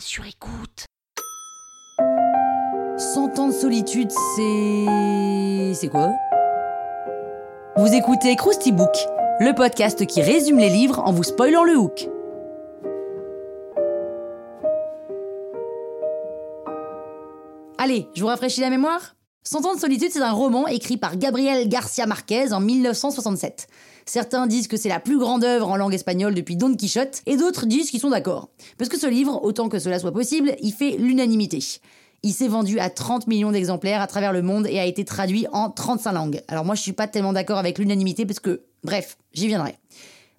Sur écoute. 100 ans de solitude, c'est... C'est quoi? Vous écoutez Krusty Book, le podcast qui résume les livres en vous spoilant le hook. Allez, je vous rafraîchis la mémoire? Cent ans de solitude, c'est un roman écrit par Gabriel Garcia Marquez en 1967. Certains disent que c'est la plus grande œuvre en langue espagnole depuis Don Quichotte, et d'autres disent qu'ils sont d'accord. Parce que ce livre, autant que cela soit possible, il fait l'unanimité. Il s'est vendu à 30 millions d'exemplaires à travers le monde et a été traduit en 35 langues. Alors moi je suis pas tellement d'accord avec l'unanimité parce que, bref, j'y viendrai.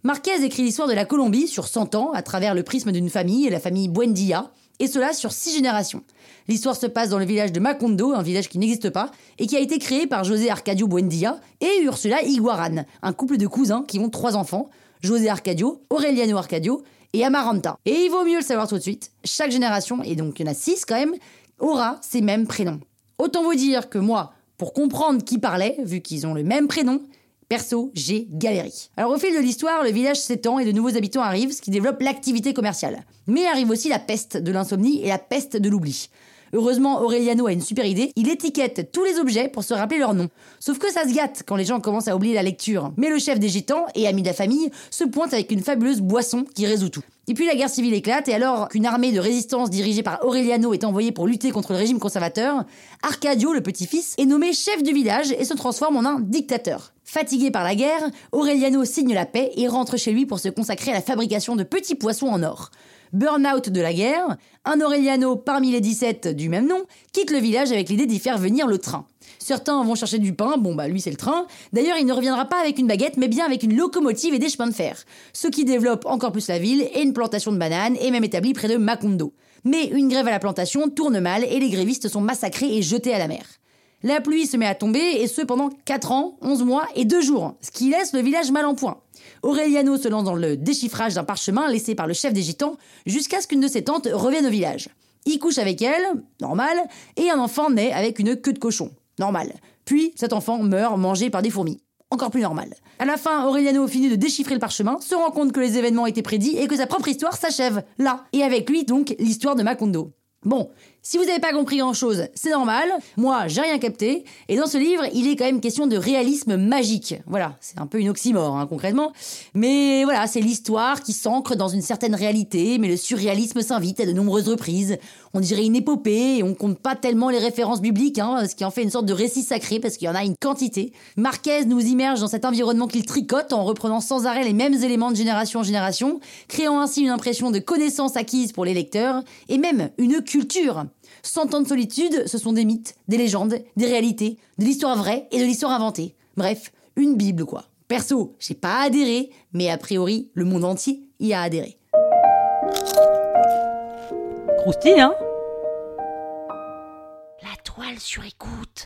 Marquez écrit l'histoire de la Colombie sur 100 ans à travers le prisme d'une famille, la famille Buendia, et cela sur 6 générations. L'histoire se passe dans le village de Macondo, un village qui n'existe pas, et qui a été créé par José Arcadio Buendia et Ursula Iguaran, un couple de cousins qui ont trois enfants, José Arcadio, Aureliano Arcadio et Amaranta. Et il vaut mieux le savoir tout de suite, chaque génération, et donc il y en a 6 quand même, aura ces mêmes prénoms. Autant vous dire que moi, pour comprendre qui parlait, vu qu'ils ont le même prénom, Perso, j'ai galéré. Alors au fil de l'histoire, le village s'étend et de nouveaux habitants arrivent, ce qui développe l'activité commerciale. Mais arrive aussi la peste de l'insomnie et la peste de l'oubli. Heureusement, Aureliano a une super idée, il étiquette tous les objets pour se rappeler leur nom. Sauf que ça se gâte quand les gens commencent à oublier la lecture. Mais le chef des gitans et ami de la famille se pointe avec une fabuleuse boisson qui résout tout. Et puis la guerre civile éclate, et alors qu'une armée de résistance dirigée par Aureliano est envoyée pour lutter contre le régime conservateur, Arcadio, le petit-fils, est nommé chef du village et se transforme en un dictateur. Fatigué par la guerre, Aureliano signe la paix et rentre chez lui pour se consacrer à la fabrication de petits poissons en or. Burn-out de la guerre, un Aureliano parmi les 17 du même nom quitte le village avec l'idée d'y faire venir le train. Certains vont chercher du pain, bon bah lui c'est le train. D'ailleurs il ne reviendra pas avec une baguette mais bien avec une locomotive et des chemins de fer. Ce qui développe encore plus la ville et une plantation de bananes est même établie près de Macondo. Mais une grève à la plantation tourne mal et les grévistes sont massacrés et jetés à la mer. La pluie se met à tomber et ce pendant 4 ans, 11 mois et 2 jours, ce qui laisse le village mal en point. Aureliano se lance dans le déchiffrage d'un parchemin laissé par le chef des gitans jusqu'à ce qu'une de ses tantes revienne au village. Il couche avec elle, normal, et un enfant naît avec une queue de cochon, normal. Puis cet enfant meurt mangé par des fourmis. Encore plus normal. À la fin, Aureliano finit de déchiffrer le parchemin, se rend compte que les événements étaient prédits et que sa propre histoire s'achève là. Et avec lui, donc, l'histoire de Macondo. Bon, si vous n'avez pas compris grand-chose, c'est normal. Moi, j'ai rien capté. Et dans ce livre, il est quand même question de réalisme magique. Voilà, c'est un peu une oxymore, hein, concrètement. Mais voilà, c'est l'histoire qui s'ancre dans une certaine réalité, mais le surréalisme s'invite à de nombreuses reprises. On dirait une épopée et on compte pas tellement les références bibliques, hein, ce qui en fait une sorte de récit sacré parce qu'il y en a une quantité. Marquez nous immerge dans cet environnement qu'il tricote en reprenant sans arrêt les mêmes éléments de génération en génération, créant ainsi une impression de connaissance acquise pour les lecteurs et même une culture. Cent ans de solitude, ce sont des mythes, des légendes, des réalités, de l'histoire vraie et de l'histoire inventée. Bref, une Bible quoi. Perso, j'ai pas adhéré, mais a priori, le monde entier y a adhéré. Croustille, hein? La toile sur écoute.